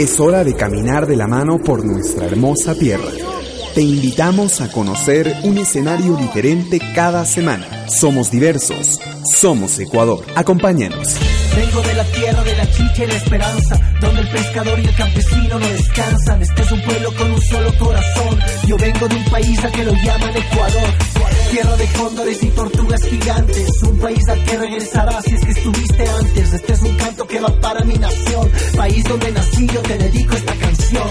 Es hora de caminar de la mano por nuestra hermosa tierra. Te invitamos a conocer un escenario diferente cada semana. Somos diversos, somos Ecuador. Acompáñanos. Vengo de la tierra de la chicha y la esperanza, donde el pescador y el campesino no descansan. Este es un pueblo con un solo corazón. Yo vengo de un país a que lo llaman Ecuador. Tierra de cóndores y tortugas gigantes. Un país al que regresarás si es que estuviste antes. Este es un canto que va para mi nación. País donde nací, yo te dedico esta canción.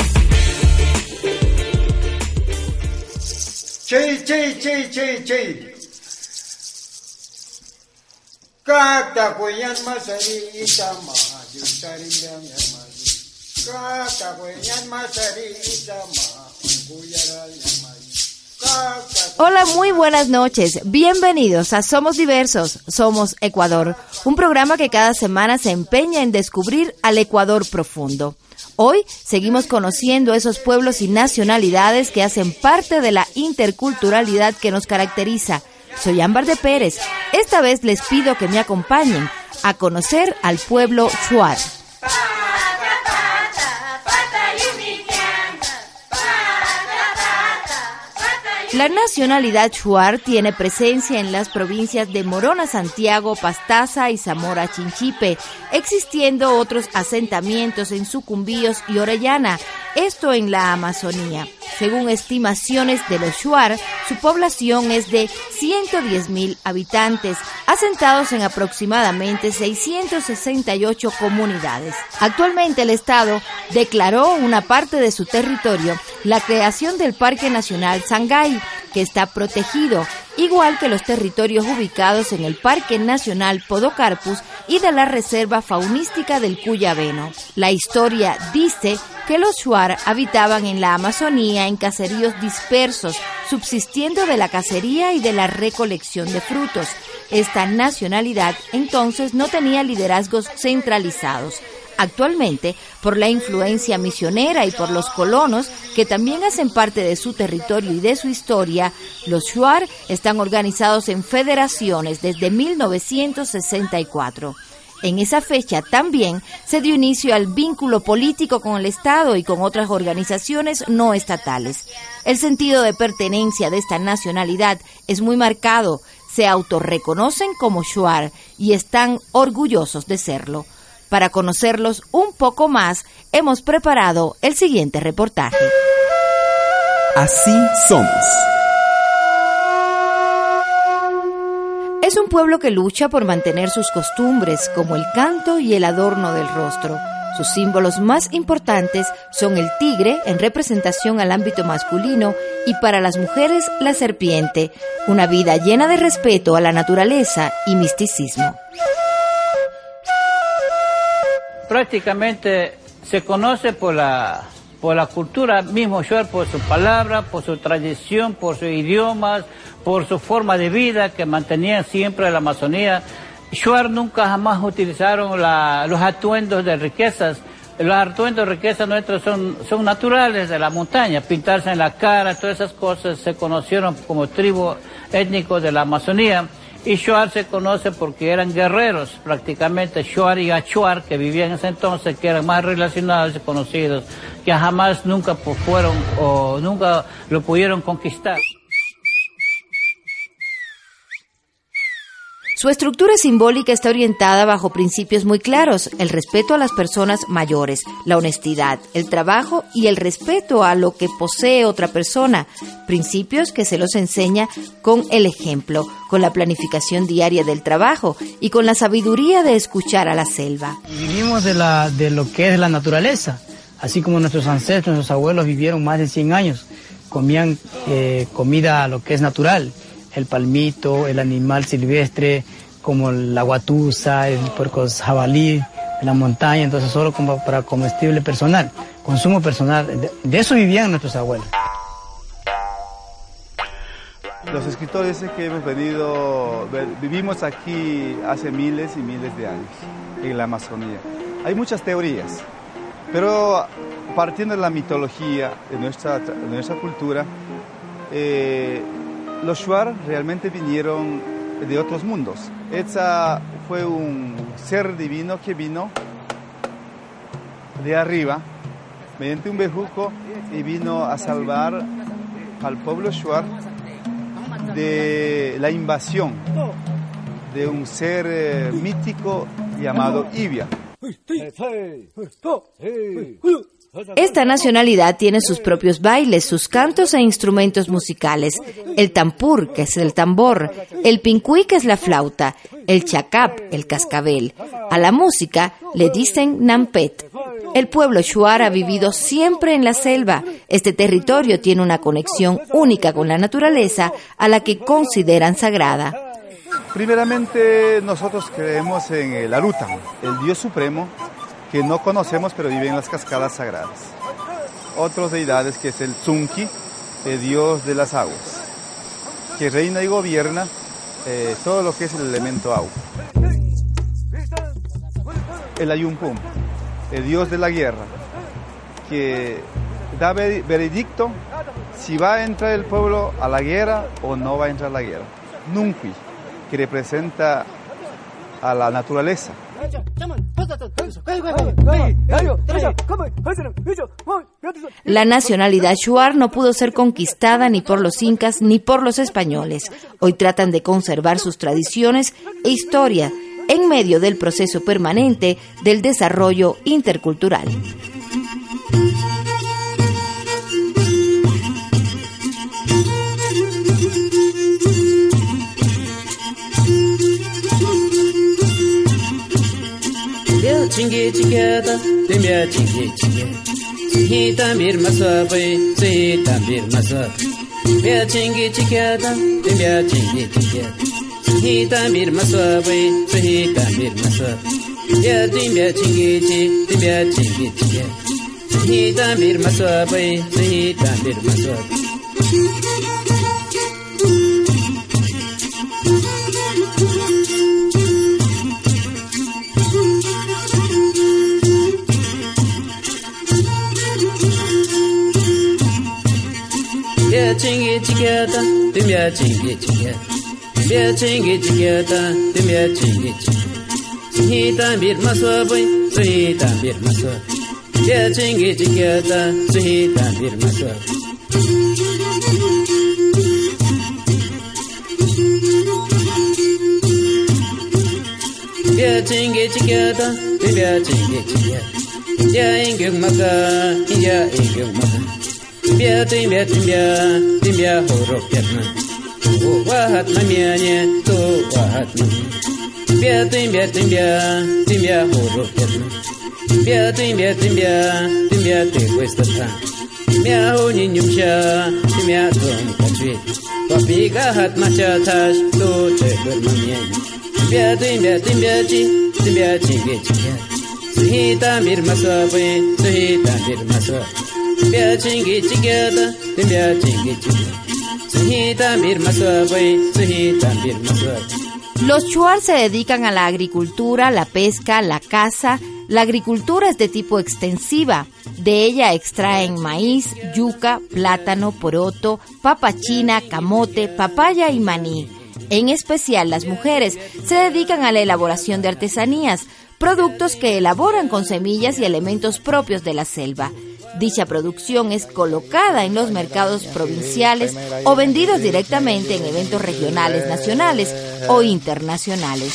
Che, che, che, che, che. Kata kuyan. Kata kuyan masarita maju yaral yamaji. Hola, muy buenas noches. Bienvenidos a Somos Diversos, Somos Ecuador, un programa que cada semana se empeña en descubrir al Ecuador profundo. Hoy seguimos conociendo esos pueblos y nacionalidades que hacen parte de la interculturalidad que nos caracteriza. Soy Ámbar de Pérez. Esta vez les pido que me acompañen a conocer al pueblo Shuar. La nacionalidad Shuar tiene presencia en las provincias de Morona, Santiago, Pastaza y Zamora, Chinchipe, existiendo otros asentamientos en Sucumbíos y Orellana, esto en la Amazonía. Según estimaciones de los Shuar, su población es de 110 mil habitantes, asentados en aproximadamente 668 comunidades. Actualmente el Estado declaró una parte de su territorio la creación del Parque Nacional Sangay, que está protegido, igual que los territorios ubicados en el Parque Nacional Podocarpus y de la Reserva Faunística del Cuyabeno. La historia dice que los Shuar habitaban en la Amazonía en caseríos dispersos, subsistiendo de la cacería y de la recolección de frutos. Esta nacionalidad entonces no tenía liderazgos centralizados. Actualmente, por la influencia misionera y por los colonos, que también hacen parte de su territorio y de su historia, los Shuar están organizados en federaciones desde 1964. En esa fecha también se dio inicio al vínculo político con el Estado y con otras organizaciones no estatales. El sentido de pertenencia de esta nacionalidad es muy marcado. Se autorreconocen como Shuar y están orgullosos de serlo. Para conocerlos un poco más, hemos preparado el siguiente reportaje. Así somos. Es un pueblo que lucha por mantener sus costumbres, como el canto y el adorno del rostro. Sus símbolos más importantes son el tigre, en representación al ámbito masculino, y para las mujeres la serpiente, una vida llena de respeto a la naturaleza y misticismo. Prácticamente se conoce por la, por la cultura mismo Shuar, por su palabra, por su tradición, por sus idiomas, por su forma de vida que mantenían siempre la Amazonía. Shuar nunca jamás utilizaron los atuendos de riquezas. Los atuendos de riqueza nuestros son, son naturales de la montaña, pintarse en la cara, todas esas cosas se conocieron como tribu étnico de la Amazonía. Y Shuar se conoce porque eran guerreros, prácticamente Shuar y Achuar, que vivían en ese entonces, que eran más relacionados y conocidos, que jamás nunca fueron o nunca lo pudieron conquistar. Su estructura simbólica está orientada bajo principios muy claros, el respeto a las personas mayores, la honestidad, el trabajo y el respeto a lo que posee otra persona, principios que se los enseña con el ejemplo, con la planificación diaria del trabajo y con la sabiduría de escuchar a la selva. Vivimos de, la, de lo que es la naturaleza, así como nuestros ancestros, nuestros abuelos vivieron más de 100 años, comían eh, comida lo que es natural, el palmito, el animal silvestre, como la guatusa, el puerco jabalí, la montaña, entonces solo como para comestible personal, consumo personal, de, eso vivían nuestros abuelos. Los escritores que hemos venido, ve- vivimos aquí hace miles y miles de años, en la Amazonía. Hay muchas teorías, pero partiendo de la mitología de nuestra, de nuestra cultura, eh, los Shuar realmente vinieron de otros mundos. Esa fue un ser divino que vino de arriba mediante un bejuco y vino a salvar al pueblo Shuar de la invasión de un ser eh, mítico llamado Ibia. Esta nacionalidad tiene sus propios bailes, sus cantos e instrumentos musicales. El tampur, que es el tambor, el pincuí, que es la flauta, el chacap, el cascabel. A la música le dicen nampet. El pueblo shuar ha vivido siempre en la selva. Este territorio tiene una conexión única con la naturaleza a la que consideran sagrada. Primeramente nosotros creemos en el Arutan, el Dios Supremo, que no conocemos pero vive en las cascadas sagradas. Otras deidades que es el Tsunki, el dios de las aguas, que reina y gobierna eh, todo lo que es el elemento agua. El Ayumpum, el dios de la guerra, que da veredicto si va a entrar el pueblo a la guerra o no va a entrar a la guerra. Nunqui, que representa a la naturaleza. La nacionalidad shuar no pudo ser conquistada ni por los incas ni por los españoles. Hoy tratan de conservar sus tradiciones e historia en medio del proceso permanente del desarrollo intercultural. chingi chingi da demya chingi chingi, Sihi tambir maswa bay, sihi tambir maswa Demya chingi chingi da demya chingi chiga Sihi tambir maswa bay, sihi tambir maswa Ya demya chingi chingi demya chingi chingi, Sihi tambir maswa bay, sihi tambir maswa 别轻易去给他，对面轻易去给，别轻易去给他，对面轻易去。你但别马说不，谁但别马说，别轻易去给他，谁但别马说。别轻易去给他，对面轻易去给，也应该马个，也应该马个。Тимбе, тимбе, тимбе, тимбе, хорок пятна. Уват на мене, то ват на Тимбе, тимбе, тимбе, тимбе, хорок пятна. Тимбе, тимбе, тимбе, тимбе, ты быстро. Мяу не нюмча, тимя дом качви. Папига хат мача таш, то ты гырмамья. Тимбе, тимбе, тимбе, ти, тимбе, тимбе, тимбе. Сухи там бир масва, сухи там бир. Los chuar se dedican a la agricultura, la pesca, la caza. La agricultura es de tipo extensiva. De ella extraen maíz, yuca, plátano, poroto, papa china, camote, papaya y maní. En especial las mujeres se dedican a la elaboración de artesanías, productos que elaboran con semillas y elementos propios de la selva. Dicha producción es colocada en los mercados provinciales o vendidos directamente en eventos regionales, nacionales o internacionales.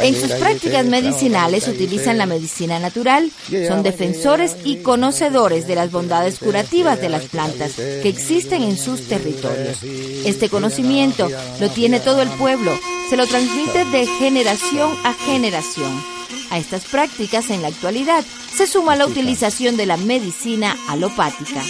En sus prácticas medicinales utilizan la medicina natural, son defensores y conocedores de las bondades curativas de las plantas que existen en sus territorios. Este conocimiento lo tiene todo el pueblo, se lo transmite de generación a generación. A estas prácticas en la actualidad se suma la utilización de la medicina alopática.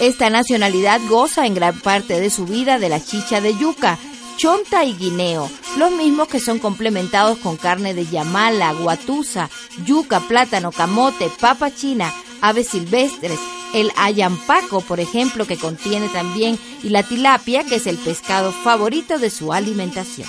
Esta nacionalidad goza en gran parte de su vida de la chicha de yuca, chonta y guineo, los mismos que son complementados con carne de yamala, guatusa, yuca, plátano, camote, papa china, aves silvestres, el ayampaco, por ejemplo, que contiene también, y la tilapia, que es el pescado favorito de su alimentación.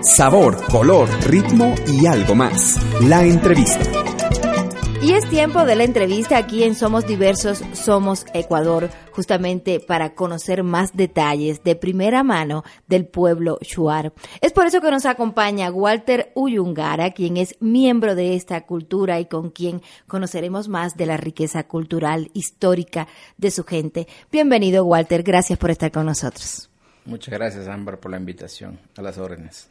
Sabor, color, ritmo y algo más. La entrevista. Y es tiempo de la entrevista aquí en Somos Diversos, Somos Ecuador, justamente para conocer más detalles de primera mano del pueblo Shuar. Es por eso que nos acompaña Walter Uyungara, quien es miembro de esta cultura y con quien conoceremos más de la riqueza cultural histórica de su gente. Bienvenido Walter, gracias por estar con nosotros. Muchas gracias, Ámbar, por la invitación a las órdenes.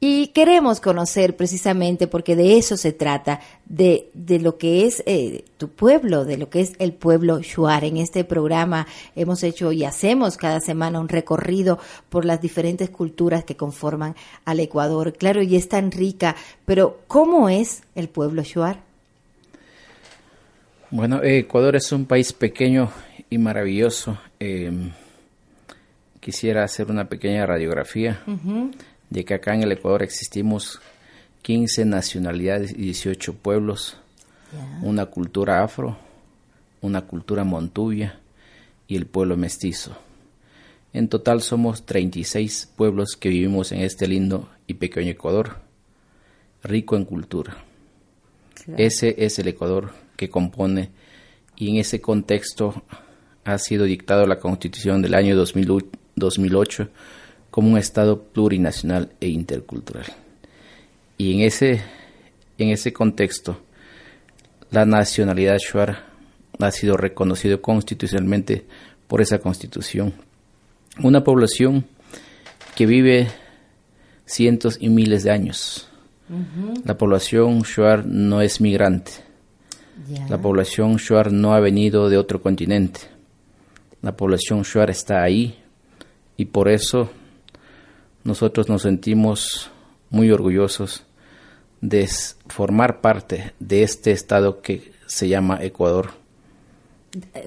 Y queremos conocer precisamente, porque de eso se trata, de, de lo que es eh, tu pueblo, de lo que es el pueblo Shuar. En este programa hemos hecho y hacemos cada semana un recorrido por las diferentes culturas que conforman al Ecuador. Claro, y es tan rica, pero ¿cómo es el pueblo Shuar? Bueno, Ecuador es un país pequeño y maravilloso. Eh, quisiera hacer una pequeña radiografía de que acá en el Ecuador existimos 15 nacionalidades y 18 pueblos, una cultura afro, una cultura montuvia y el pueblo mestizo. En total somos 36 pueblos que vivimos en este lindo y pequeño Ecuador, rico en cultura. Ese es el Ecuador que compone y en ese contexto ha sido dictado la Constitución del año 2008 2008 como un Estado plurinacional e intercultural. Y en ese, en ese contexto, la nacionalidad shuar ha sido reconocido constitucionalmente por esa constitución. Una población que vive cientos y miles de años. La población shuar no es migrante. La población shuar no ha venido de otro continente. La población shuar está ahí y por eso nosotros nos sentimos muy orgullosos de formar parte de este estado que se llama Ecuador.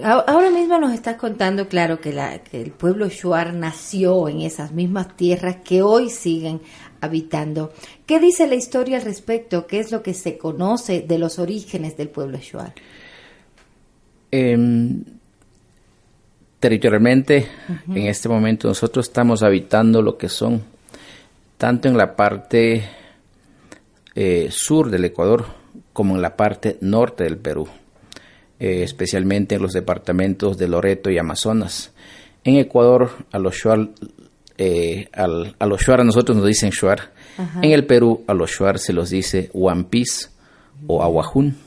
Ahora mismo nos estás contando, claro, que, la, que el pueblo Shuar nació en esas mismas tierras que hoy siguen habitando. ¿Qué dice la historia al respecto? ¿Qué es lo que se conoce de los orígenes del pueblo Shuar? Em, territorialmente, en este momento nosotros estamos habitando lo que son, tanto en la parte eh, sur del Ecuador como en la parte norte del Perú, eh, especialmente en los departamentos de Loreto y Amazonas. En Ecuador, a los Shuar, eh, a los Shuar a nosotros nos dicen Shuar. En el Perú, a los Shuar se los dice Piece o Aguajún.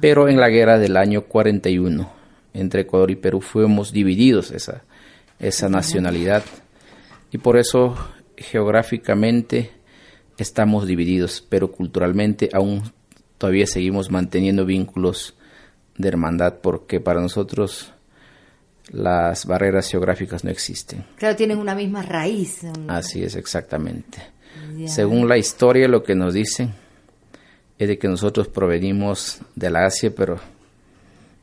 Pero en la guerra del año 41, entre Ecuador y Perú fuimos divididos esa, esa nacionalidad y por eso geográficamente estamos divididos, pero culturalmente aún todavía seguimos manteniendo vínculos de hermandad porque para nosotros las barreras geográficas no existen. Claro, tienen una misma raíz. Así es, exactamente. Según la historia, lo que nos dicen es de que nosotros provenimos de la Asia, pero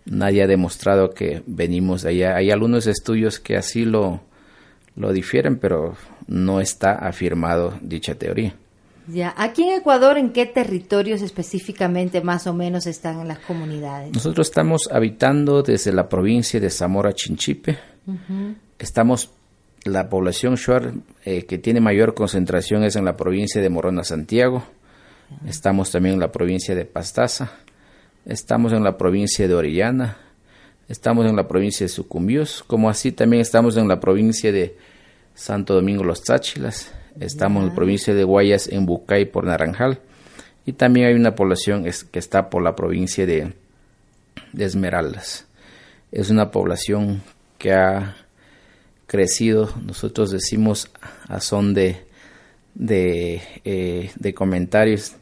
nadie ha demostrado que venimos de allá. Hay algunos estudios que así lo, lo difieren, pero no está afirmado dicha teoría. Ya, aquí en Ecuador, ¿en qué territorios específicamente más o menos están las comunidades? Nosotros estamos habitando desde la provincia de Zamora Chinchipe. Estamos, la población shuar eh, que tiene mayor concentración es en la provincia de Morona Santiago. Estamos también en la provincia de Pastaza estamos en la provincia de Orellana, estamos en la provincia de Sucumbios, como así también estamos en la provincia de Santo Domingo Los Táchilas, estamos en la provincia de Guayas, en Bucay por Naranjal, y también hay una población que está por la provincia de, Esmeraldas. Es una población que ha crecido, nosotros decimos a son de, de, eh, de comentarios,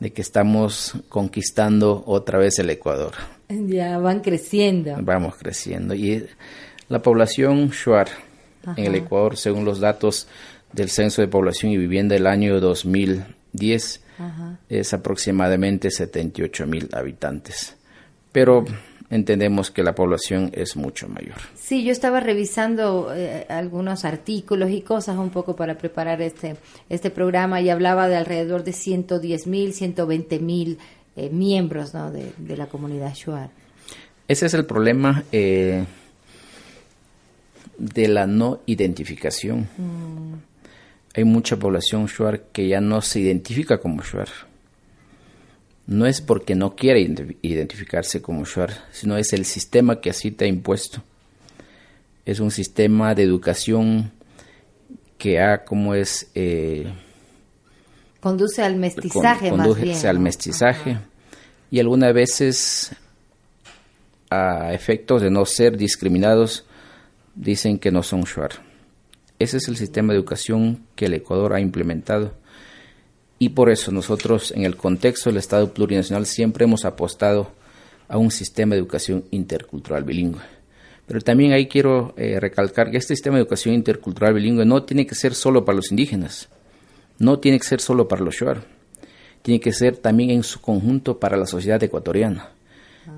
de que estamos conquistando otra vez el Ecuador. Ya van creciendo. Vamos creciendo. Y la población Shuar en el Ecuador, según los datos del Censo de Población y Vivienda del año 2010, es aproximadamente 78 mil habitantes. Pero entendemos que la población es mucho mayor. Sí, yo estaba revisando eh, algunos artículos y cosas un poco para preparar este, este programa y hablaba de alrededor de 110 mil, 120 mil eh, miembros de, la comunidad Shuar. Ese es el problema eh, de la no identificación. Mm. Hay mucha población Shuar que ya no se identifica como Shuar. No es porque no quiera identificarse como Shuar, sino es el sistema que así te ha impuesto. Es un sistema de educación que ha como es... Eh, conduce al mestizaje más bien. al mestizaje y algunas veces a efectos de no ser discriminados dicen que no son Shuar. Ese es el sistema de educación que el Ecuador ha implementado y por eso nosotros en el contexto del Estado plurinacional siempre hemos apostado a un sistema de educación intercultural bilingüe. Pero también ahí quiero eh, recalcar que este sistema de educación intercultural bilingüe no tiene que ser solo para los indígenas, no tiene que ser solo para los shuar, tiene que ser también en su conjunto para la sociedad ecuatoriana.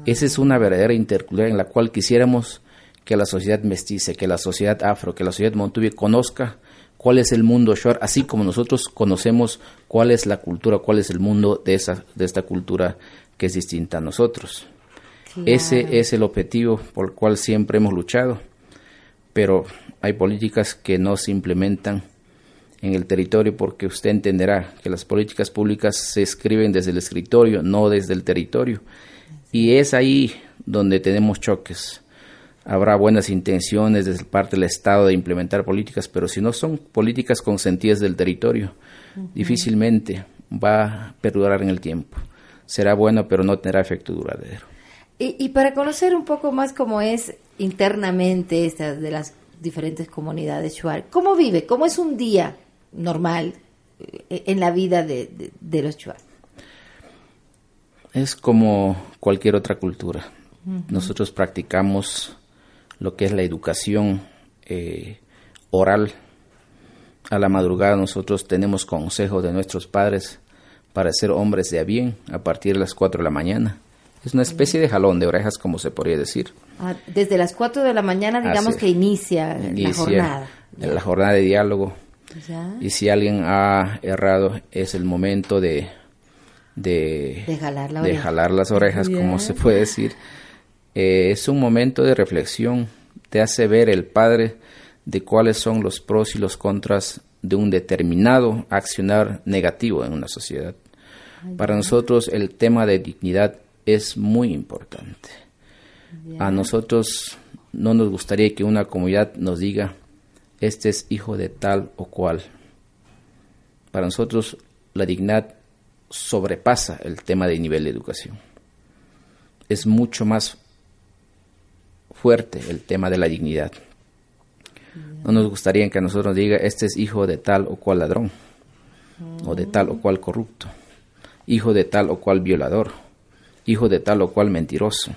Esa es una verdadera interculturalidad en la cual quisiéramos que la sociedad mestiza, que la sociedad afro, que la sociedad montubi conozca cuál es el mundo shuar, así como nosotros conocemos cuál es la cultura, cuál es el mundo de, esa, de esta cultura que es distinta a nosotros. Ese es el objetivo por el cual siempre hemos luchado, pero hay políticas que no se implementan en el territorio porque usted entenderá que las políticas públicas se escriben desde el escritorio, no desde el territorio. Y es ahí donde tenemos choques. Habrá buenas intenciones desde parte del Estado de implementar políticas, pero si no son políticas consentidas del territorio, difícilmente va a perdurar en el tiempo. Será bueno, pero no tendrá efecto duradero. Y, para conocer un poco más cómo es internamente esta de las diferentes comunidades Shuar, ¿cómo vive? ¿Cómo es un día normal eh, en la vida de, los Shuar? Es como cualquier otra cultura. Nosotros practicamos lo que es la educación eh, oral. A la madrugada nosotros tenemos consejo de nuestros padres para ser hombres de a bien a partir de las 4 de la mañana es una especie de jalón de orejas, como se podría decir. Ah, desde las 4 de la mañana, digamos que inicia, la jornada. La jornada de diálogo. Y si alguien ha errado, es el momento de, de, jalar, las orejas, como se puede decir. Eh, es un momento de reflexión. Te hace ver el Padre de cuáles son los pros y los contras de un determinado accionar negativo en una sociedad. Para nosotros el tema de dignidad es muy importante. A nosotros no nos gustaría que una comunidad nos diga, este es hijo de tal o cual. Para nosotros la dignidad sobrepasa el tema de nivel de educación. Es mucho más fuerte el tema de la dignidad. No nos gustaría que a nosotros nos diga, este es hijo de tal o cual ladrón, o de tal o cual corrupto, hijo de tal o cual violador hijo de tal o cual mentiroso.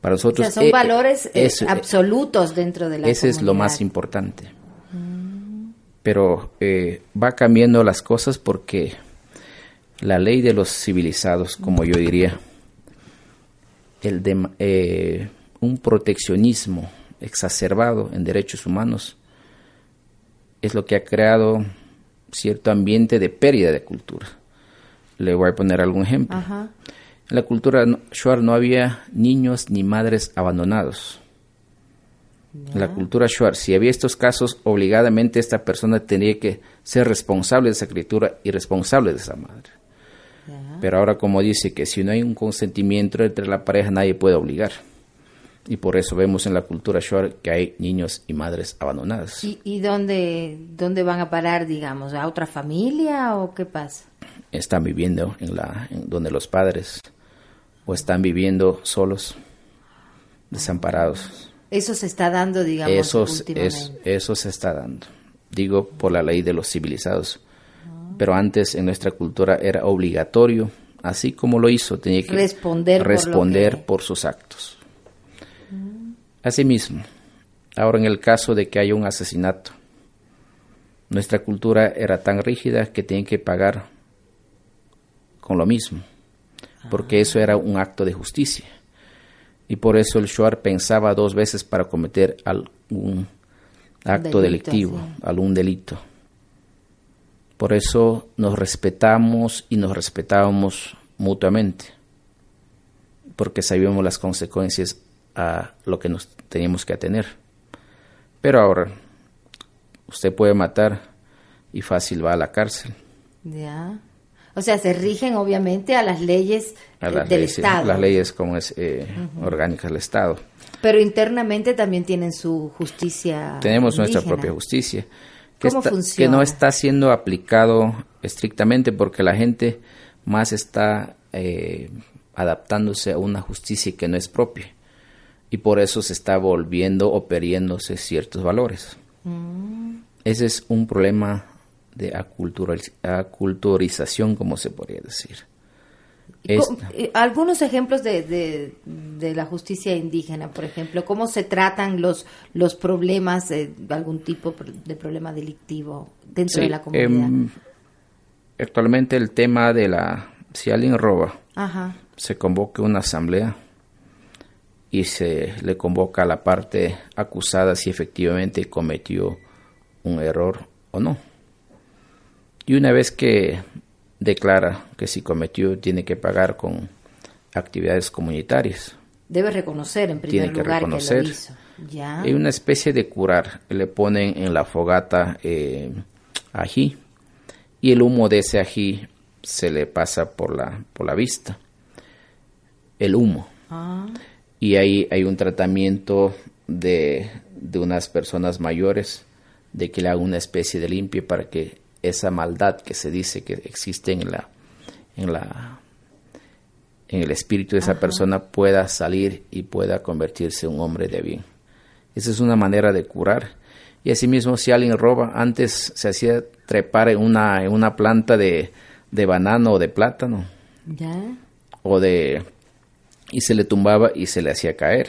Para nosotros o sea, son eh, valores eh, absolutos dentro de la Ese es lo más importante. Pero eh, va cambiando las cosas porque la ley de los civilizados, como yo diría, el de, un proteccionismo exacerbado en derechos humanos es lo que ha creado cierto ambiente de pérdida de cultura. Le voy a poner algún ejemplo. Ajá. En la cultura Shuar no había niños ni madres abandonados. En la cultura Shuar, si había estos casos, obligadamente esta persona tenía que ser responsable de esa criatura y responsable de esa madre. Pero ahora como dice que si no hay un consentimiento entre la pareja nadie puede obligar. Y por eso vemos en la cultura Shuar que hay niños y madres abandonadas. ¿Y, dónde, dónde van a parar, digamos? ¿A otra familia o qué pasa? Están viviendo en la en donde los padres o están viviendo solos, desamparados. Eso se está dando, digamos, eso, eso se está dando, digo, por la ley de los civilizados. Pero antes en nuestra cultura era obligatorio, así como lo hizo, tenía que responder, responder por, sus actos. Asimismo, ahora en el caso de que haya un asesinato, nuestra cultura era tan rígida que tienen que pagar con lo mismo porque eso era un acto de justicia. Y por eso el Shuar pensaba dos veces para cometer algún acto delictivo, algún delito. Por eso nos respetamos y nos respetábamos mutuamente, porque sabíamos las consecuencias a lo que nos teníamos que atener. Pero ahora, usted puede matar y fácil va a la cárcel. Ya. O sea, se rigen obviamente a las leyes a eh, las del leyes, Estado. las leyes como es eh, orgánicas del Estado. Pero internamente también tienen su justicia. Tenemos nuestra propia justicia. Que, ¿Cómo está- que funciona? no está siendo aplicado estrictamente porque la gente más está eh, adaptándose a una justicia que no es propia. Y por eso se está volviendo o perdiéndose ciertos valores. Mm. Ese es un problema de aculturización, como se podría decir. Esta- Algunos ejemplos de, de, de la justicia indígena, por ejemplo, cómo se tratan los los problemas, algún tipo de problema delictivo dentro Sí, de la comunidad. em, actualmente el tema de la... Si alguien roba, Ajá. se convoca una asamblea y se le convoca a la parte acusada si efectivamente cometió un error o no. Y una vez que declara que si cometió, tiene que pagar con actividades comunitarias. Debe reconocer en primer Tiene que lugar que reconocer. lo hizo. Ya. Hay una especie de curar. Le ponen en la fogata eh, ají y el humo de ese ají se le pasa por la, por la vista. El humo. Ah, Y ahí hay un tratamiento de, de unas personas mayores de que le haga una especie de limpia para que esa maldad que se dice que existe en la en la en el espíritu de esa Ajá. persona pueda salir y pueda convertirse en un hombre de bien. Esa es una manera de curar. Y asimismo, si alguien roba, antes se hacía trepar en una, en una planta de, de banano o de plátano, ya. o de y se le tumbaba y se le hacía caer.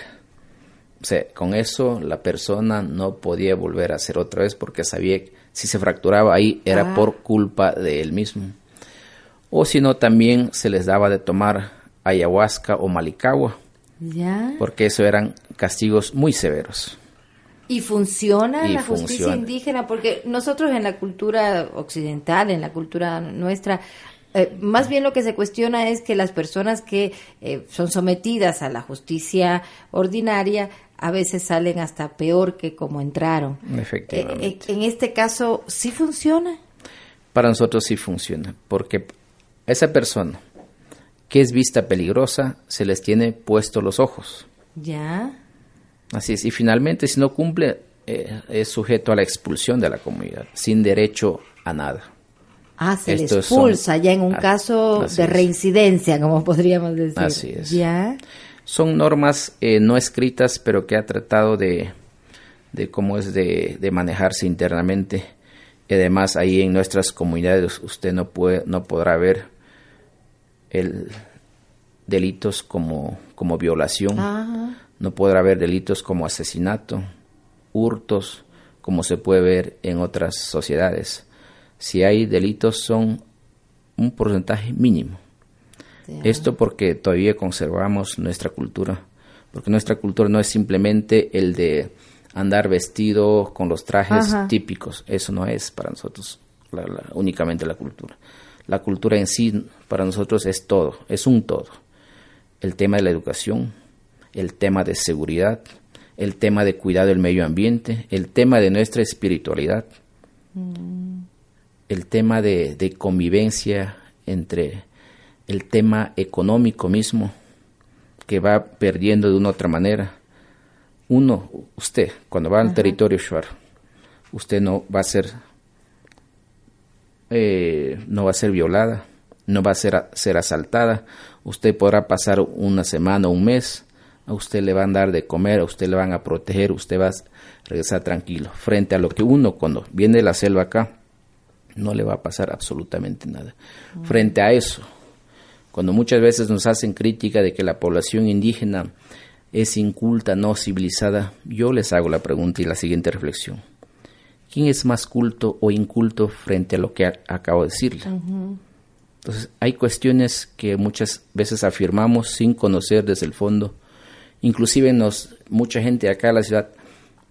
O sea, con eso la persona no podía volver a hacer otra vez porque sabía que si se fracturaba ahí era Ah. por culpa de él mismo. O si no, también se les daba de tomar ayahuasca o malicagua, Ya. porque eso eran castigos muy severos. Y funciona Y la justicia indígena, porque nosotros en la cultura occidental, en la cultura nuestra, eh, más bien lo que se cuestiona es que las personas que eh, son sometidas a la justicia ordinaria a veces salen hasta peor que como entraron. Efectivamente. Eh, en este caso, ¿sí funciona? Para nosotros sí funciona, porque esa persona que es vista peligrosa se les tiene puesto los ojos. Ya. Así es, y finalmente si no cumple es sujeto a la expulsión de la comunidad, sin derecho a nada. Ah, se le son- expulsa ya en un Ah, caso de es. reincidencia, como podríamos decir. Así es. Ya. Son normas eh, no escritas, pero que ha tratado de, de cómo es de, de manejarse internamente. Y además ahí en nuestras comunidades usted no puede, no podrá ver el delitos como, como violación, Ajá. no podrá haber delitos como asesinato, hurtos, como se puede ver en otras sociedades. Si hay delitos son un porcentaje mínimo. Esto porque todavía conservamos nuestra cultura, porque nuestra cultura no es simplemente el de andar vestido con los trajes Ajá. típicos, eso no es para nosotros la- la- únicamente la cultura. La cultura en sí para nosotros es todo, es un todo. El tema de la educación, el tema de seguridad, el tema de cuidado del medio ambiente, el tema de nuestra espiritualidad, el tema de, de convivencia entre el tema económico mismo, que va perdiendo de una u otra manera. Uno, usted, cuando va al territorio Shuar, usted no va a ser eh, no va a ser violada, no va a ser, a- ser asaltada, usted podrá pasar una semana, un mes, a usted le van a dar de comer, a usted le van a proteger, usted va a regresar tranquilo, frente a lo que uno cuando viene de la selva acá, no le va a pasar absolutamente nada. Frente a eso, cuando muchas veces nos hacen crítica de que la población indígena es inculta, no civilizada, yo les hago la pregunta y la siguiente reflexión. ¿Quién es más culto o inculto frente a lo que acabo de decirle? Entonces, hay cuestiones que muchas veces afirmamos sin conocer desde el fondo. Inclusive nos, mucha gente acá en la ciudad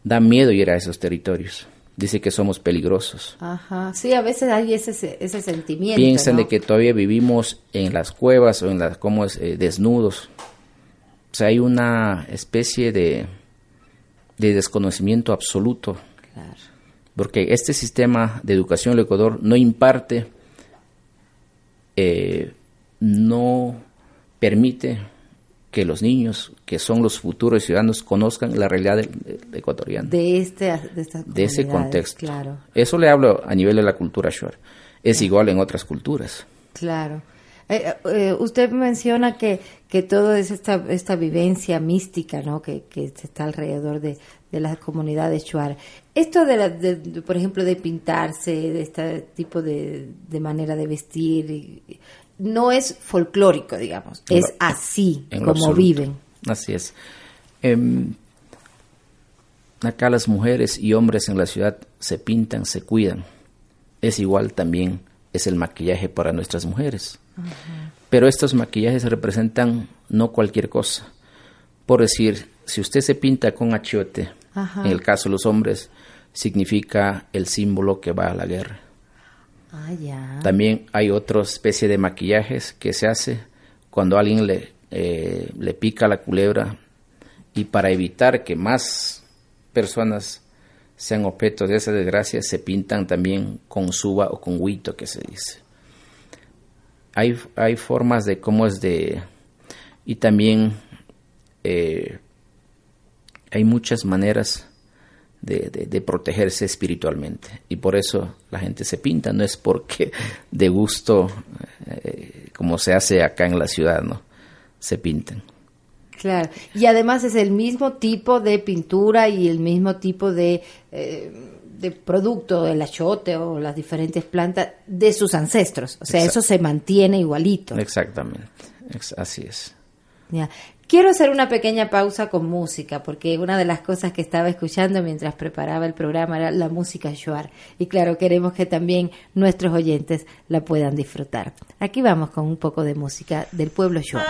da miedo ir a esos territorios. Dice que somos peligrosos. Ajá. Sí, a veces hay ese, ese sentimiento. Piensan ¿no? de que todavía vivimos en las cuevas o en las como es, eh, desnudos. O sea, hay una especie de, de desconocimiento absoluto. Claro. Porque este sistema de educación del Ecuador no imparte eh, no permite que los niños, que son los futuros ciudadanos, conozcan la realidad ecuatoriana. De, este, de, de ese contexto. Claro. Eso le hablo a nivel de la cultura shuar. Es igual en otras culturas. Claro. Eh, eh, eh, usted menciona que, que todo es esta, esta vivencia mística ¿no? que, que está alrededor de, de las comunidades shuar. Esto, de, por ejemplo, de pintarse, de este tipo de, de manera de vestir, no es folclórico, digamos, es así como viven. Así es. Em, acá las mujeres y hombres en la ciudad se pintan, se cuidan. Es igual también, es el maquillaje para nuestras mujeres. Pero estos maquillajes representan no cualquier cosa. Por decir, si usted se pinta con achiote, en el caso de los hombres, significa el símbolo que va a la guerra. Ah. También hay otra especie de maquillajes que se hace cuando alguien le, eh, le pica la culebra y para evitar que más personas sean objeto de esa desgracia, se pintan también con suba o con huito, que se dice. Hay, hay formas de cómo es de... Y también eh, hay muchas maneras de, protegerse espiritualmente. Y por eso la gente se pinta, no es porque de gusto, eh, como se hace acá en la ciudad, ¿no? Se pintan. Claro, y además es el mismo tipo de pintura y el mismo tipo de, eh, de producto, el achote o las diferentes plantas de sus ancestros. O sea, eso se mantiene igualito. Exactamente, así es. Ya. Quiero hacer una pequeña pausa con música, porque una de las cosas que estaba escuchando mientras preparaba el programa era la música shuar. Y claro, queremos que también nuestros oyentes la puedan disfrutar. Aquí vamos con un poco de música del pueblo shuar.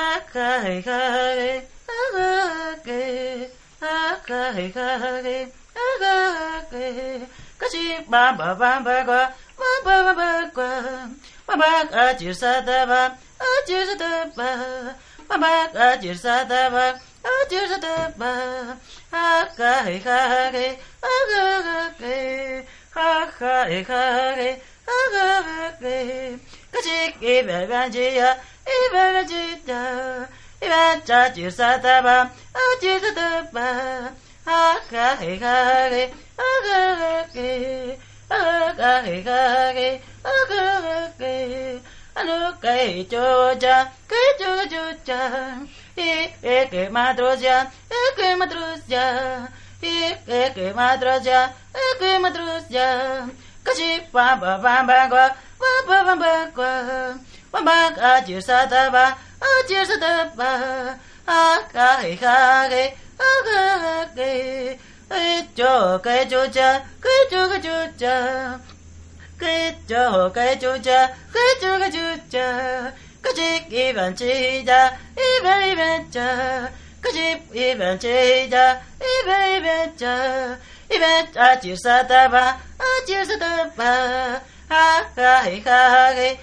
ba a jir sa da ba a jir sa da ba a ka he ha re a ga ga re ha ha he ha re a ga ga re ka ji ki ba ba ji ya i ba ba ji da i ba ja jir sa da ba a jir sa da ba a ka he ha re a ga ga re a ka he ha re a ga ga re あの、かいちょうじゃ、かいちょうじゃ、матрося, и эк матрося, эк матрося, и эк матрося, эк матрося. Каши памба памба гва, памба памба гва, памба адир сатаба, адир сатаба, акари хари, акари. Кэчо кэчуча, кэчо кэчуча, кэчо кэчуча, кэчо кэчуча. 그집 이번 지자 이번 이번 자 그집 이번 지자 이번 이번 자 이번 아지사다바 아지사다바 하하이하이 하하이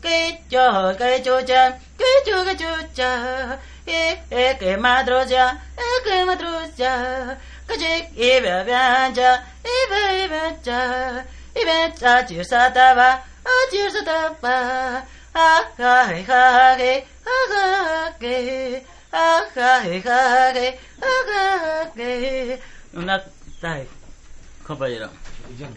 그저 그저자 그저 그저자 에그 마드로자 에그 마드로자 그직 이별 변자 이별 이별 자 이별 아지사다바 Одежда тапа, ахай-хай, ахай-хай, ахай-хай, ахай-хай. Ну, на, дай, копай, Идем.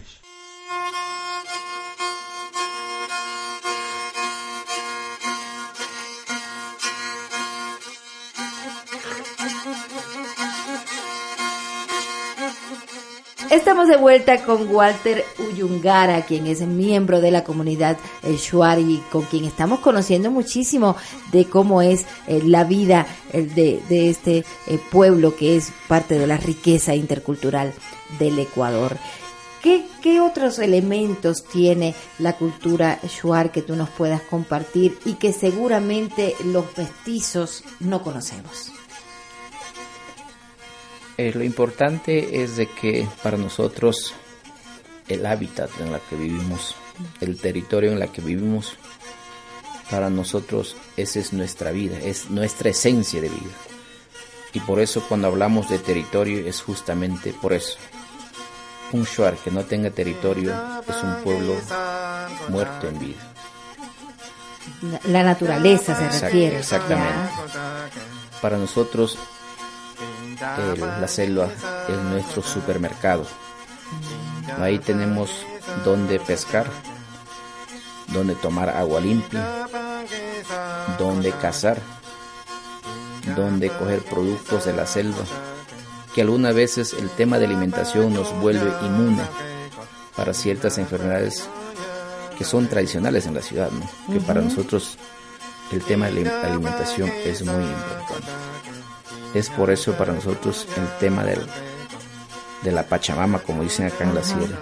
Estamos de vuelta con Walter Uyungara, quien es miembro de la comunidad el Shuari, con quien estamos conociendo muchísimo de cómo es eh, la vida eh, de, este eh, pueblo que es parte de la riqueza intercultural del Ecuador. ¿Qué, ¿Qué, otros elementos tiene la cultura shuar que tú nos puedas compartir y que seguramente los mestizos no conocemos? Eh, lo importante es de que para nosotros el hábitat en el que vivimos, el territorio en el que vivimos, para nosotros esa es nuestra vida, es nuestra esencia de vida. Y por eso cuando hablamos de territorio es justamente por eso. Un shuar que no tenga territorio es un pueblo muerto en vida. La naturaleza se Exact- refiere. exactamente. ya. Para nosotros, el- la selva es nuestro supermercado. Ahí tenemos donde pescar, donde tomar agua limpia, donde cazar, donde coger productos de la selva, que algunas veces el tema de alimentación nos vuelve inmune para ciertas enfermedades que son tradicionales en la ciudad, ¿no? que para nosotros el tema de la alimentación es muy importante. Es por eso para nosotros el tema del, de la Pachamama, como dicen acá en la sierra,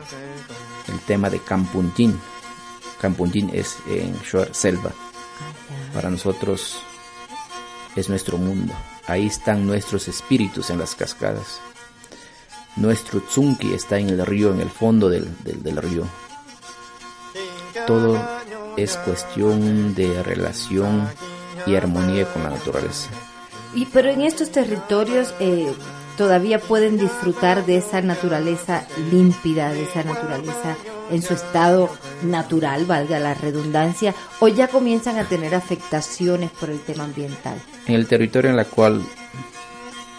el tema de Campuntín. Campuntín es en Shuar, selva. Para nosotros es nuestro mundo. Ahí están nuestros espíritus en las cascadas. Nuestro tzunki está en el río, en el fondo del- del río. Todo es cuestión de relación y armonía con la naturaleza. Y, pero en estos territorios eh, todavía pueden disfrutar de esa naturaleza límpida, de esa naturaleza en su estado natural, valga la redundancia, o ya comienzan a tener afectaciones por el tema ambiental. En el territorio en la cual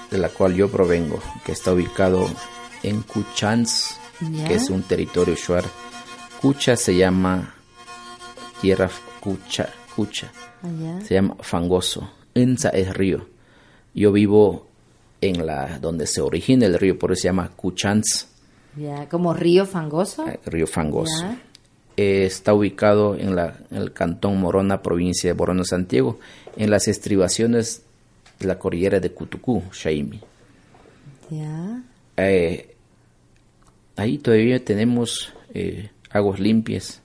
de la cual yo provengo, que está ubicado en Cuchans, Ya. que es un territorio shuar. Cucha se llama tierra Cucha, Cucha. Allá. Se llama fangoso. Enza es río. Yo vivo en la donde se origina el río, por eso se llama Cuchans, Ya, como río fangoso. eh, río fangoso. Eh, está ubicado en, la, en el cantón Morona, provincia de Morona, Santiago, en las estribaciones de la cordillera de Cutucú, Shaimi. Ya. Eh, ahí todavía tenemos eh, aguas limpias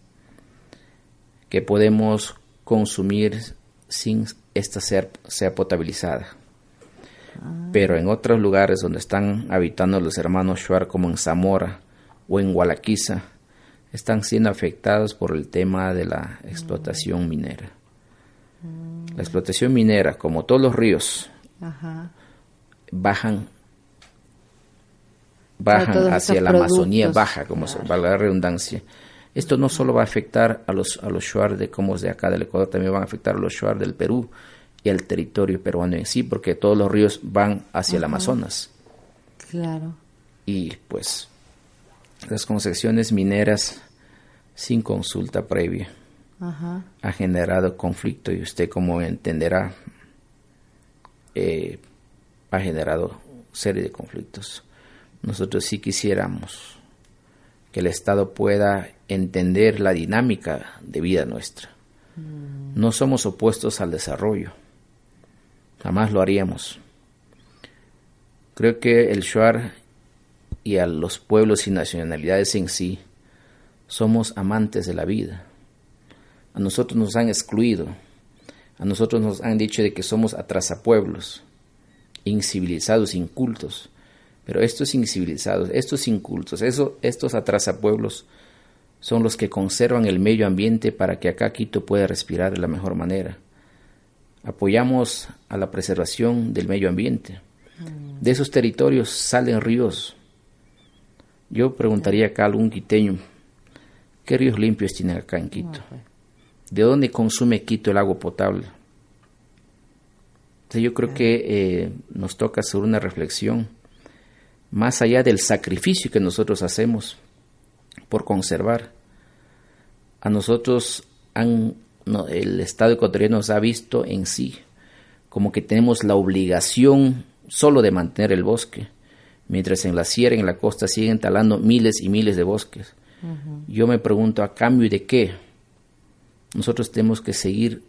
que podemos consumir sin esta ser, sea potabilizada. Pero en otros lugares donde están habitando los hermanos Shuar, como en Zamora o en Gualaquiza, están siendo afectados por el tema de la explotación minera. La explotación minera, como todos los ríos, Ajá. bajan Claro, bajan hacia la Amazonía baja, como se valga la redundancia. Esto no solo va a afectar a los a los shuar de como es de acá del Ecuador, también van a afectar a los shuar del Perú y al territorio peruano en sí, porque todos los ríos van hacia el Amazonas Claro. y pues las concesiones mineras sin consulta previa Ajá. ha generado conflicto y usted como entenderá eh, ha generado serie de conflictos. Nosotros sí quisiéramos que el Estado pueda entender la dinámica de vida nuestra. No somos opuestos al desarrollo, jamás lo haríamos. Creo que el Shuar y a los pueblos y nacionalidades en sí somos amantes de la vida. A nosotros nos han excluido, a nosotros nos han dicho de que somos atrasapueblos, incivilizados, incultos. Pero estos incivilizados, estos incultos, eso, estos atrasapueblos son los que conservan el medio ambiente para que acá Quito pueda respirar de la mejor manera. Apoyamos a la preservación del medio ambiente. De esos territorios salen ríos. Yo preguntaría acá a algún quiteño, ¿qué ríos limpios tienen acá en Quito? ¿De dónde consume Quito el agua potable? Entonces yo creo que eh, nos toca hacer una reflexión más allá del sacrificio que nosotros hacemos por conservar. A nosotros han, no, el Estado ecuatoriano nos ha visto en sí como que tenemos la obligación solo de mantener el bosque, mientras en la sierra, en la costa siguen talando miles y miles de bosques. Yo me pregunto, ¿a cambio de qué? Nosotros tenemos que seguir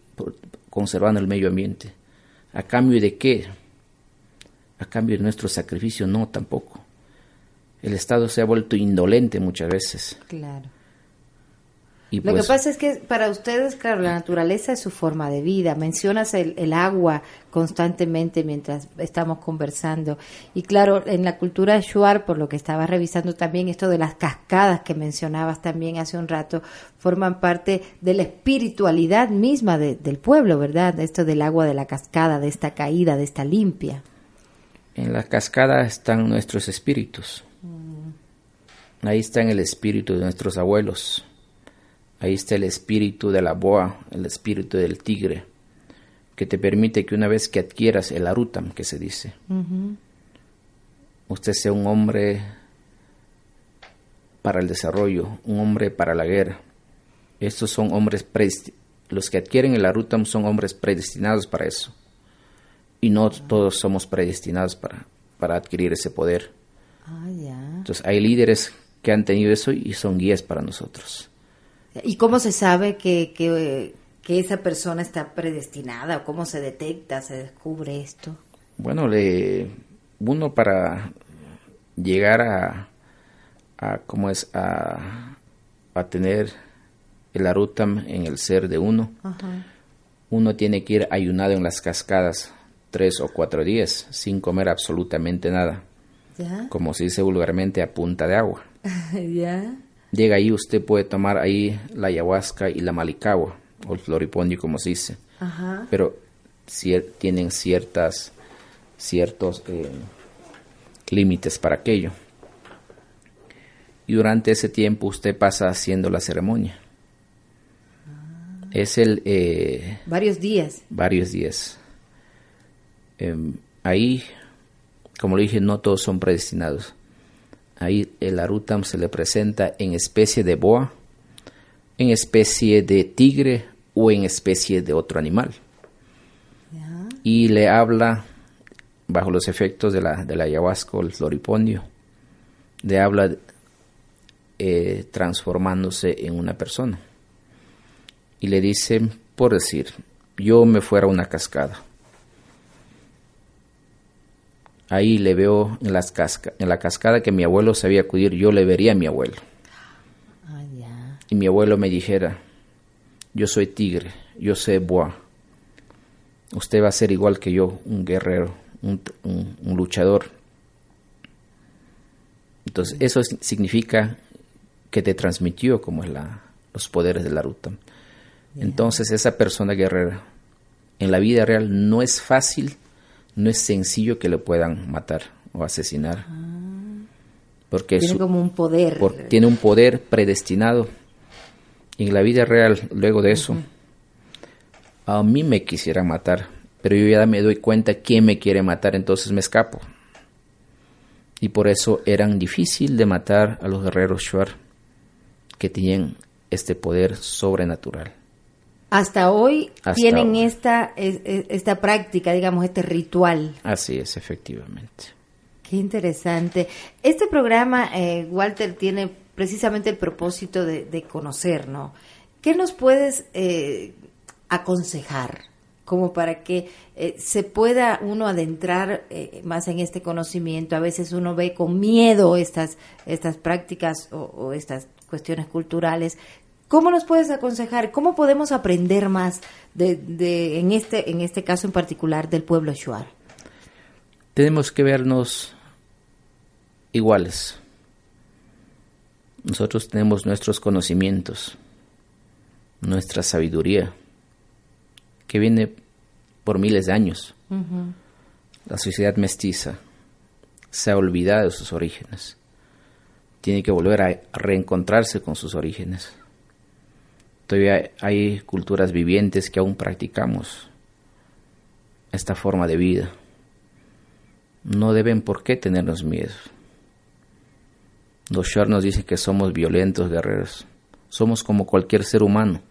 conservando el medio ambiente. ¿A cambio de qué? A cambio de nuestro sacrificio, no tampoco. El Estado se ha vuelto indolente muchas veces. Claro. Y Lo pues, que pasa es que para ustedes, claro, la naturaleza es su forma de vida. Mencionas el, el agua constantemente mientras estamos conversando. Y claro, en la cultura shuar, por lo que estaba revisando también, esto de las cascadas que mencionabas también hace un rato, forman parte de la espiritualidad misma de- del pueblo, ¿verdad? Esto del agua de la cascada, de esta caída, de esta limpia. en la cascada están nuestros espíritus. Ahí está el espíritu de nuestros abuelos, Ahí está el espíritu de la boa, el espíritu del tigre, que te permite que una vez que adquieras el arutam, que se dice, usted sea un hombre para el desarrollo, un hombre para la guerra. Estos son hombres los que adquieren el arutam son hombres predestinados para eso. Y no todos somos predestinados para, para adquirir ese poder. Ah, Entonces hay líderes que han tenido eso y son guías para nosotros. ¿Y cómo se sabe que, que, esa persona está predestinada? ¿Cómo se detecta, se descubre esto? Bueno, le, uno para llegar a, a ¿cómo es? A, a tener el arutam en el ser de uno, uno tiene que ir ayunado en las cascadas tres o cuatro días sin comer absolutamente nada. Como se dice vulgarmente, a punta de agua. ¿Ya? Llega ahí, usted puede tomar ahí la ayahuasca y la malicagua, o el floripondio, como se dice. Pero tienen ciertas, ciertos eh, límites para aquello. Y durante ese tiempo usted pasa haciendo la ceremonia. Es el... Eh, varios días. Varios días. Em, ahí, como le dije, no todos son predestinados. Ahí el arutam se le presenta en especie de boa, en especie de tigre o en especie de otro animal. Y le habla, bajo los efectos de la, de la ayahuasca el floripondio, le habla eh, transformándose en una persona. Y le dice, por decir, yo me fuera a una cascada ahí le veo en, las casca en la cascada que mi abuelo sabía acudir, yo le vería a mi abuelo. Ah, y mi abuelo me dijera, yo soy tigre, yo sé boa. Usted va a ser igual que yo, un guerrero, un, luchador. Entonces, eso significa que te transmitió como es la, los poderes de la ruta. Entonces, esa persona guerrera, en la vida real no es fácil no es sencillo que lo puedan matar o asesinar. Porque tiene como un poder. tiene un poder predestinado. en la vida real, luego de eso, a mí me quisiera matar, pero yo ya me doy cuenta quién me quiere matar, entonces me escapo. Y por eso eran difícil de matar a los guerreros Shuar que tenían este poder sobrenatural. Hasta hoy tienen Esta, esta práctica, digamos, este ritual. Así es, efectivamente. Qué interesante. Este programa, eh, Walter, tiene precisamente el propósito de, conocer, ¿no? ¿Qué nos puedes eh, aconsejar como para que eh, se pueda uno adentrar más en este conocimiento? A veces uno ve con miedo estas, estas prácticas o, o estas cuestiones culturales. ¿Cómo nos puedes aconsejar? ¿Cómo podemos aprender más de, en, este, en este caso en particular del pueblo Shuar? Tenemos que vernos iguales. Nosotros tenemos nuestros conocimientos, nuestra sabiduría, que viene por miles de años. La sociedad mestiza se ha olvidado de sus orígenes. Tiene que volver a reencontrarse con sus orígenes. Todavía hay culturas vivientes que aún practicamos esta forma de vida. No deben por qué tenernos miedo. Los Shor nos dicen que somos violentos guerreros. Somos como cualquier ser humano.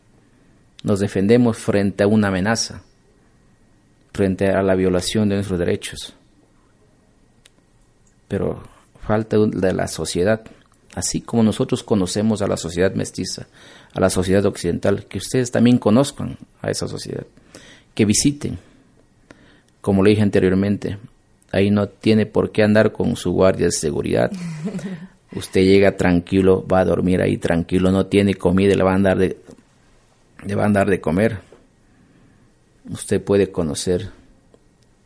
Nos defendemos frente a una amenaza, frente a la violación de nuestros derechos. Pero falta de la sociedad así como nosotros conocemos a la sociedad mestiza, a la sociedad occidental, que ustedes también conozcan a esa sociedad, que visiten. Como le dije anteriormente, ahí no tiene por qué andar con su guardia de seguridad. Usted llega tranquilo, va a dormir ahí tranquilo, no tiene comida, le va a dar de, le va a dar de comer. Usted puede conocer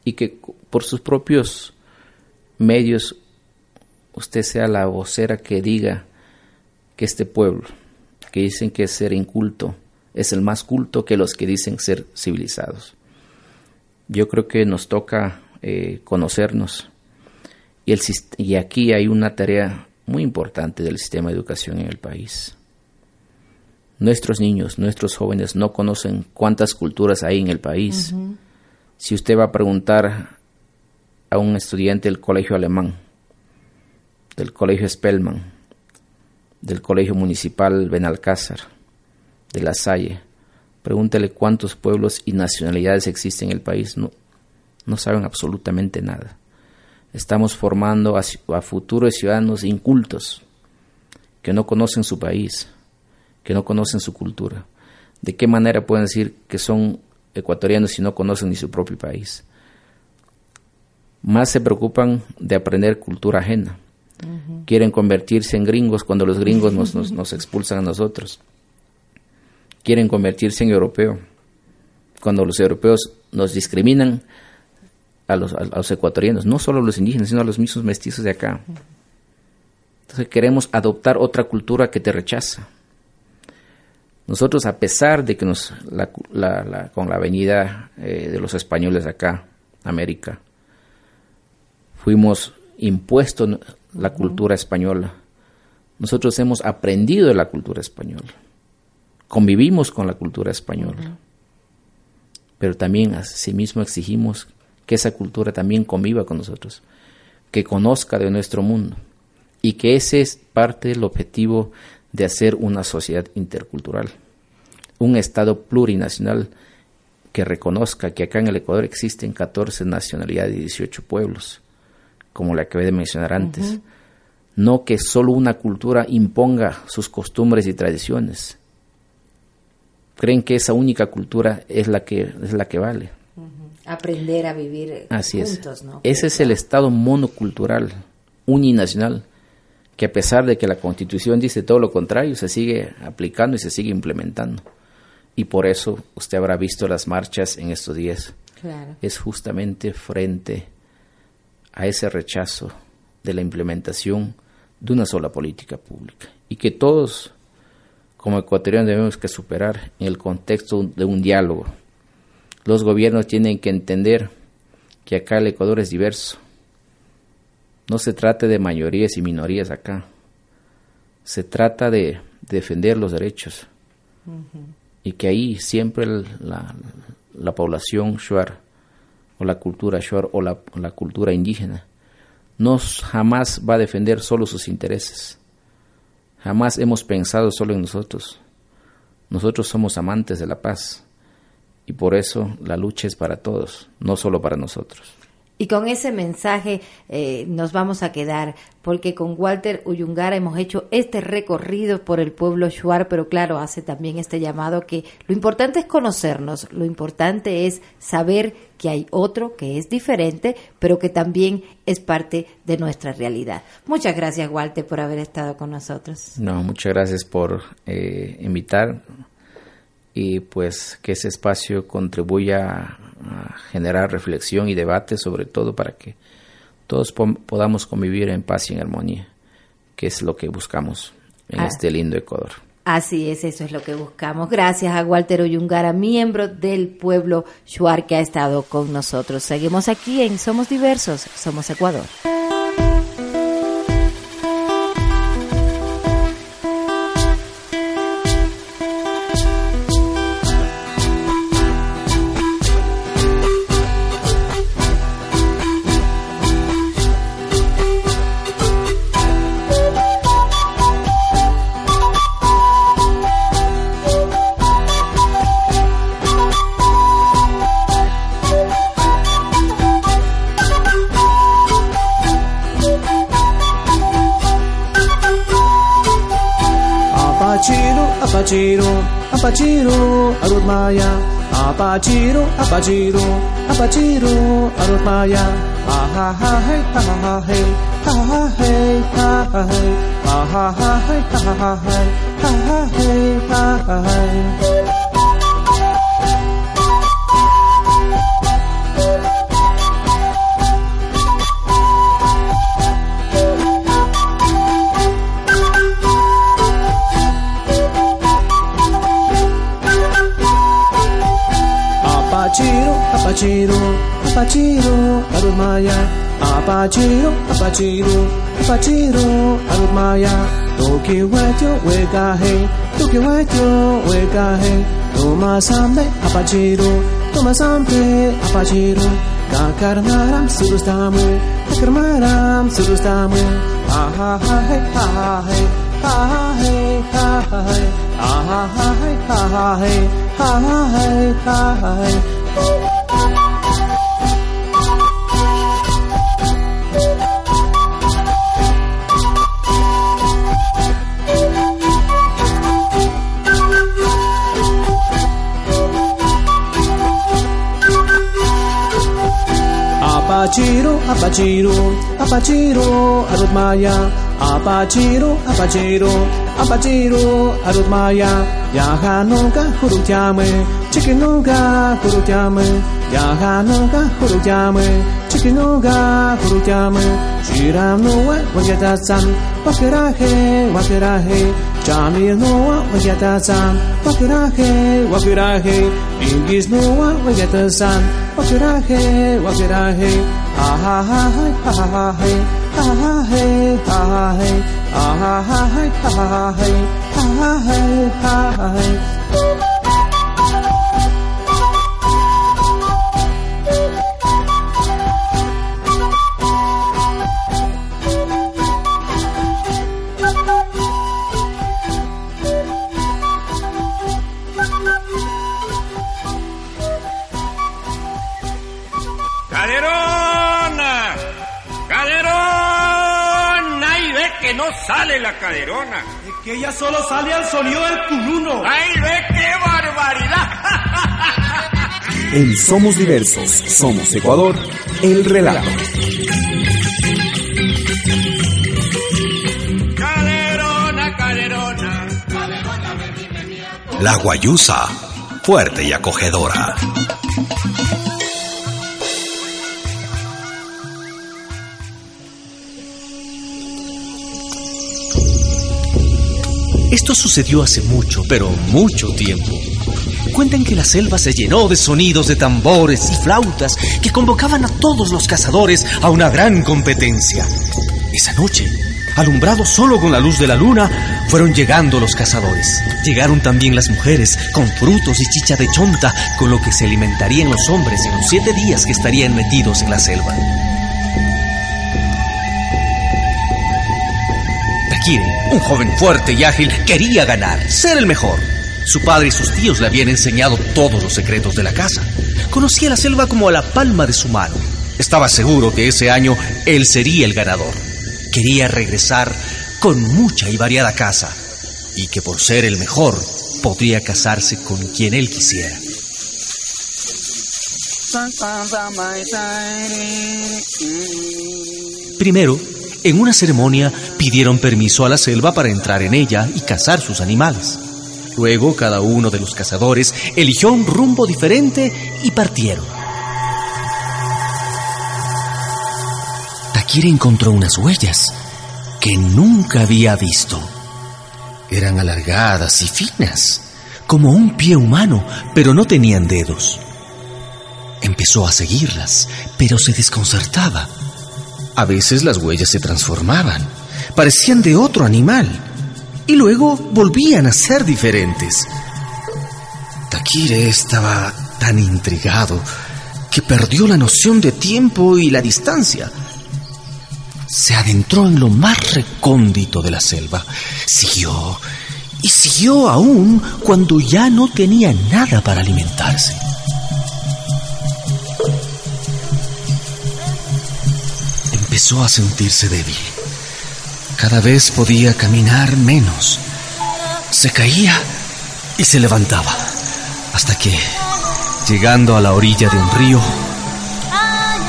y que por sus propios medios usted sea la vocera que diga que este pueblo, que dicen que ser inculto, es el más culto que los que dicen ser civilizados. Yo creo que nos toca eh, conocernos y, el, y aquí hay una tarea muy importante del sistema de educación en el país. Nuestros niños, nuestros jóvenes no conocen cuántas culturas hay en el país. Si usted va a preguntar a un estudiante del colegio alemán, del colegio Spellman, del colegio municipal Benalcázar, de La Salle, pregúntele cuántos pueblos y nacionalidades existen en el país. No, saben absolutamente nada. Estamos formando a, a futuros ciudadanos incultos que no conocen su país, que no conocen su cultura. ¿De qué manera pueden decir que son ecuatorianos si no conocen ni su propio país? Más se preocupan de aprender cultura ajena. Quieren convertirse en gringos cuando los gringos nos, nos, expulsan a nosotros. Quieren convertirse en europeo cuando los europeos nos discriminan a los, a los, ecuatorianos, no solo a los indígenas, sino a los mismos mestizos de acá. Entonces queremos adoptar otra cultura que te rechaza. Nosotros, a pesar de que nos, con la venida eh, de los españoles acá, América, fuimos impuestos la cultura española. Nosotros hemos aprendido de la cultura española. Convivimos con la cultura española. Pero también asimismo exigimos que esa cultura también conviva con nosotros, que conozca de nuestro mundo y que ese es parte del objetivo de hacer una sociedad intercultural, un Estado plurinacional que reconozca que acá en el Ecuador existen 14 nacionalidades y 18 pueblos, como la que acabé de mencionar antes. No que solo una cultura imponga sus costumbres y tradiciones. Creen que esa única cultura es la que, es la que vale. Aprender a vivir Así juntos, es. Ese es el Estado monocultural, uninacional, que a pesar de que la Constitución dice todo lo contrario, se sigue aplicando y se sigue implementando. Y por eso usted habrá visto las marchas en estos días. Es justamente frente a ese rechazo de la implementación de una sola política pública y que todos como ecuatorianos debemos que superar en el contexto de un diálogo. Los gobiernos tienen que entender que acá el Ecuador es diverso, no se trata de mayorías y minorías acá. Se trata de defender los derechos. Y que ahí siempre la, la, población shuar, o la cultura shuar, o la, la cultura indígena, no jamás va a defender solo sus intereses. Jamás hemos pensado solo en nosotros. Nosotros somos amantes de la paz y por eso la lucha es para todos, no solo para nosotros. Y con ese mensaje eh, nos vamos a quedar, porque con Walter Uyungara hemos hecho este recorrido por el pueblo Shuar, pero claro, hace también este llamado que lo importante es conocernos, lo importante es saber que hay otro que es diferente, pero que también es parte de nuestra realidad. Muchas gracias, Walter, por haber estado con nosotros. No, muchas gracias por eh, invitar y pues que ese espacio contribuya a generar reflexión y debate sobre todo para que todos podamos convivir en paz y en armonía, que es lo que buscamos en ah. este lindo Ecuador. Así es, eso es lo que buscamos. Gracias a Walter Oyungara, miembro del pueblo Shuar que ha estado con nosotros. Seguimos aquí en Somos Diversos, Somos Ecuador. Apachiro arut maya apachiro apachiro apachiro arut maya ha hey ha ha hey. Ha ha hey ha ha hey. Ha ha hey ha ha hey. Ha ha hey ha ha hey apachiro, apachiro, arumaya, apachiro, apachiro, apachiro, arumaya, toki wetyo wega hey, tuki waito wekahe toma sambe apachiro toma sambe apachiro kakarnaram surustamu kakarmaram surustamu ha ha ha hey ha ha hey ha hey ha ha hey ha ha hey ha ha hey ha ha hey ha ha hey Apachiro, apachiro, apachiro, arutmaya. Apachiro, apachiro, apachiro, arutmaya. Yahanuka hurutyame, chikinuka hurutyame. Yahanuka hurutyame, chikinuka hurutyame. Shiram noa, wajatasan, wakirahe, Tommy is no one, we get a son. Wakurahe, wakurahe. Ingy is no one, we get a son. Wakurahe, wakurahe. Ah ha ha ha ha ha ha. Ah ha ha ha ha ha. Ah ha ha ha ha ha ha. Ah ha ha ha ha ha. Sale la caderona! Es que ella solo sale al sonido del cununo. ¡Ay, ve qué barbaridad! En Somos Diversos, Somos Ecuador, el relato. ¡Caderona, caderona! La Guayusa, fuerte y acogedora. Esto sucedió hace mucho, pero mucho tiempo. Cuentan que la selva se llenó de sonidos de tambores y flautas que convocaban a todos los cazadores a una gran competencia. Esa noche, alumbrados solo con la luz de la luna, fueron llegando los cazadores. Llegaron también las mujeres con frutos y chicha de chonta, con lo que se alimentarían los hombres en los siete días que estarían metidos en la selva. Un joven fuerte y ágil, quería ganar, ser el mejor. Su padre y sus tíos le habían enseñado todos los secretos de la caza. Conocía la selva como a la palma de su mano. Estaba seguro que ese año él sería el ganador. Quería regresar con mucha y variada caza y que por ser el mejor podría casarse con quien él quisiera. Primero, en una ceremonia pidieron permiso a la selva para entrar en ella y cazar sus animales. Luego cada uno de los cazadores eligió un rumbo diferente y partieron. Takira encontró unas huellas que nunca había visto. Eran alargadas y finas, como un pie humano, pero no tenían dedos. Empezó a seguirlas, pero se desconcertaba. A veces las huellas se transformaban, parecían de otro animal, y luego volvían a ser diferentes. Takire estaba tan intrigado que perdió la noción de tiempo y la distancia. Se adentró en lo más recóndito de la selva. Siguió y siguió aún cuando ya no tenía nada para alimentarse. Empezó a sentirse débil. Cada vez podía caminar menos. Se caía y se levantaba. Hasta que, llegando a la orilla de un río,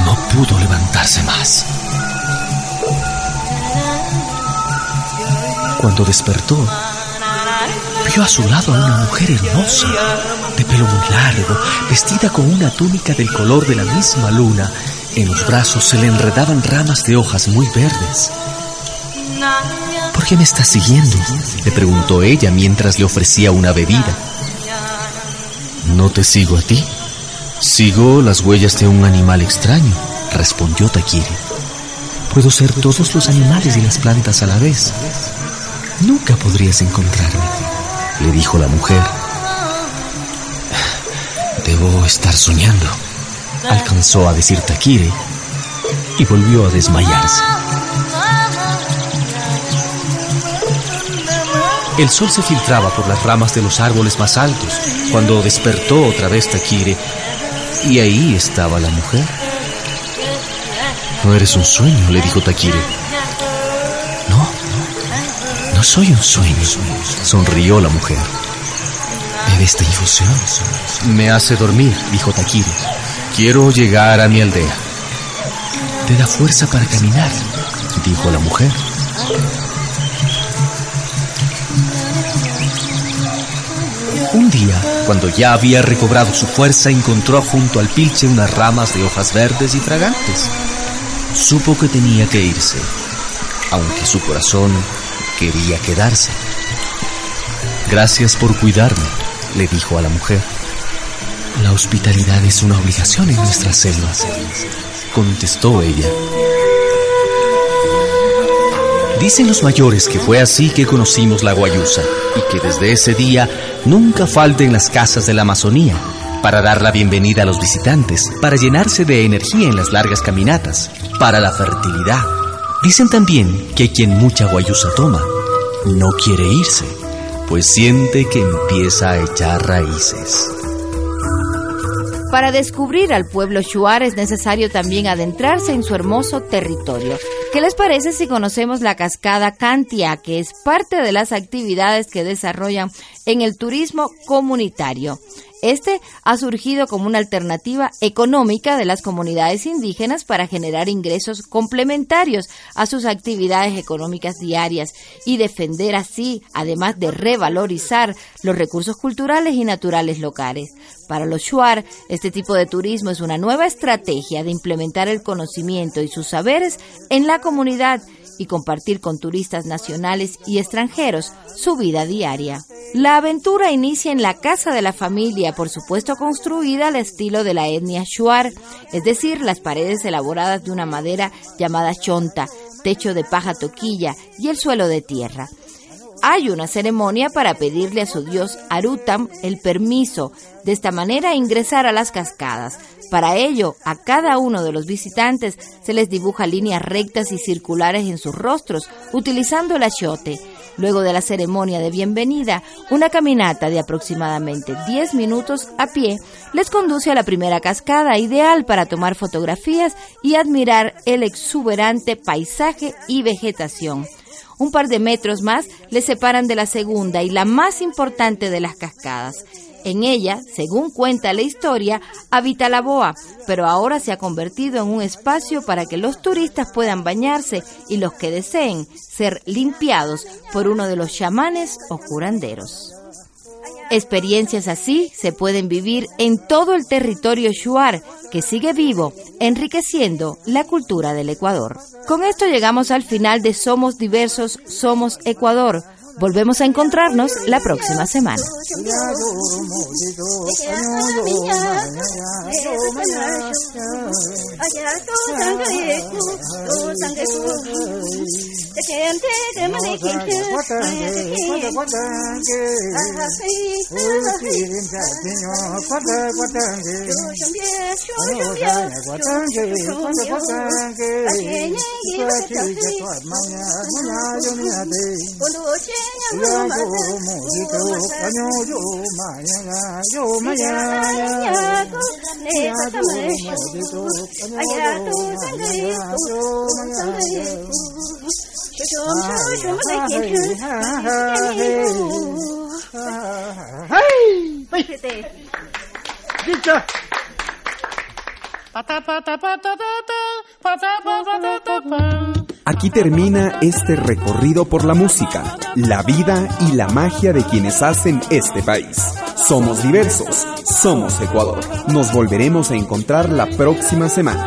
no pudo levantarse más. Cuando despertó, vio a su lado a una mujer hermosa, de pelo muy largo, vestida con una túnica del color de la misma luna. En los brazos se le enredaban ramas de hojas muy verdes. ¿Por qué me estás siguiendo? le preguntó ella mientras le ofrecía una bebida. No te sigo a ti. Sigo las huellas de un animal extraño, respondió Takiri. Puedo ser todos los animales y las plantas a la vez. Nunca podrías encontrarme. le dijo la mujer. Debo estar soñando, alcanzó a decir Takire y volvió a desmayarse. El sol se filtraba por las ramas de los árboles más altos cuando despertó otra vez Takire y ahí estaba la mujer. No eres un sueño, le dijo Takire. No, no soy un sueño, sonrió la mujer. Bebe esta infusión. Me hace dormir, dijo Takire. Quiero llegar a mi aldea. Te da fuerza para caminar, dijo la mujer. Un día, cuando ya había recobrado su fuerza, encontró junto al pilche unas ramas de hojas verdes y fragantes. Supo que tenía que irse, aunque su corazón quería quedarse. Gracias por cuidarme, le dijo a la mujer. La hospitalidad es una obligación en nuestras selvas, contestó ella. Dicen los mayores que fue así que conocimos la guayusa y que desde ese día nunca falta en las casas de la Amazonía para dar la bienvenida a los visitantes, para llenarse de energía en las largas caminatas, para la fertilidad. Dicen también que quien mucha guayusa toma no quiere irse, pues siente que empieza a echar raíces. Para descubrir al pueblo Shuar es necesario también adentrarse en su hermoso territorio. ¿Qué les parece si conocemos la cascada Cantia, que es parte de las actividades que desarrollan en el turismo comunitario? Este ha surgido como una alternativa económica de las comunidades indígenas para generar ingresos complementarios a sus actividades económicas diarias y defender así, además de revalorizar los recursos culturales y naturales locales. Para los Shuar, este tipo de turismo es una nueva estrategia de implementar el conocimiento y sus saberes en la comunidad y compartir con turistas nacionales y extranjeros su vida diaria. La aventura inicia en la casa de la familia, por supuesto construida al estilo de la etnia Shuar, es decir, las paredes elaboradas de una madera llamada chonta, techo de paja toquilla y el suelo de tierra. Hay una ceremonia para pedirle a su dios Arutam el permiso de esta manera ingresar a las cascadas. Para ello, a cada uno de los visitantes se les dibuja líneas rectas y circulares en sus rostros, utilizando el achiote. Luego de la ceremonia de bienvenida, una caminata de aproximadamente 10 minutos a pie les conduce a la primera cascada, ideal para tomar fotografías y admirar el exuberante paisaje y vegetación. Un par de metros más les separan de la segunda y la más importante de las cascadas. En ella, según cuenta la historia, habita la boa, pero ahora se ha convertido en un espacio para que los turistas puedan bañarse y los que deseen ser limpiados por uno de los chamanes o curanderos. Experiencias así se pueden vivir en todo el territorio shuar, que sigue vivo, enriqueciendo la cultura del Ecuador. Con esto llegamos al final de Somos Diversos, Somos Ecuador Volvemos a encontrarnos la próxima semana. ya yo mo di ko ka nyo yo ma ya la yo ma ya ya ne ka ta me mo di ko ka nyo yo ma ya la yo ma ya Victor! Pa ta pa ta pa ta ta ta pa ta pa ta ta pa Aquí termina este recorrido por la música, la vida y la magia de quienes hacen este país. Somos diversos, somos Ecuador. Nos volveremos a encontrar la próxima semana.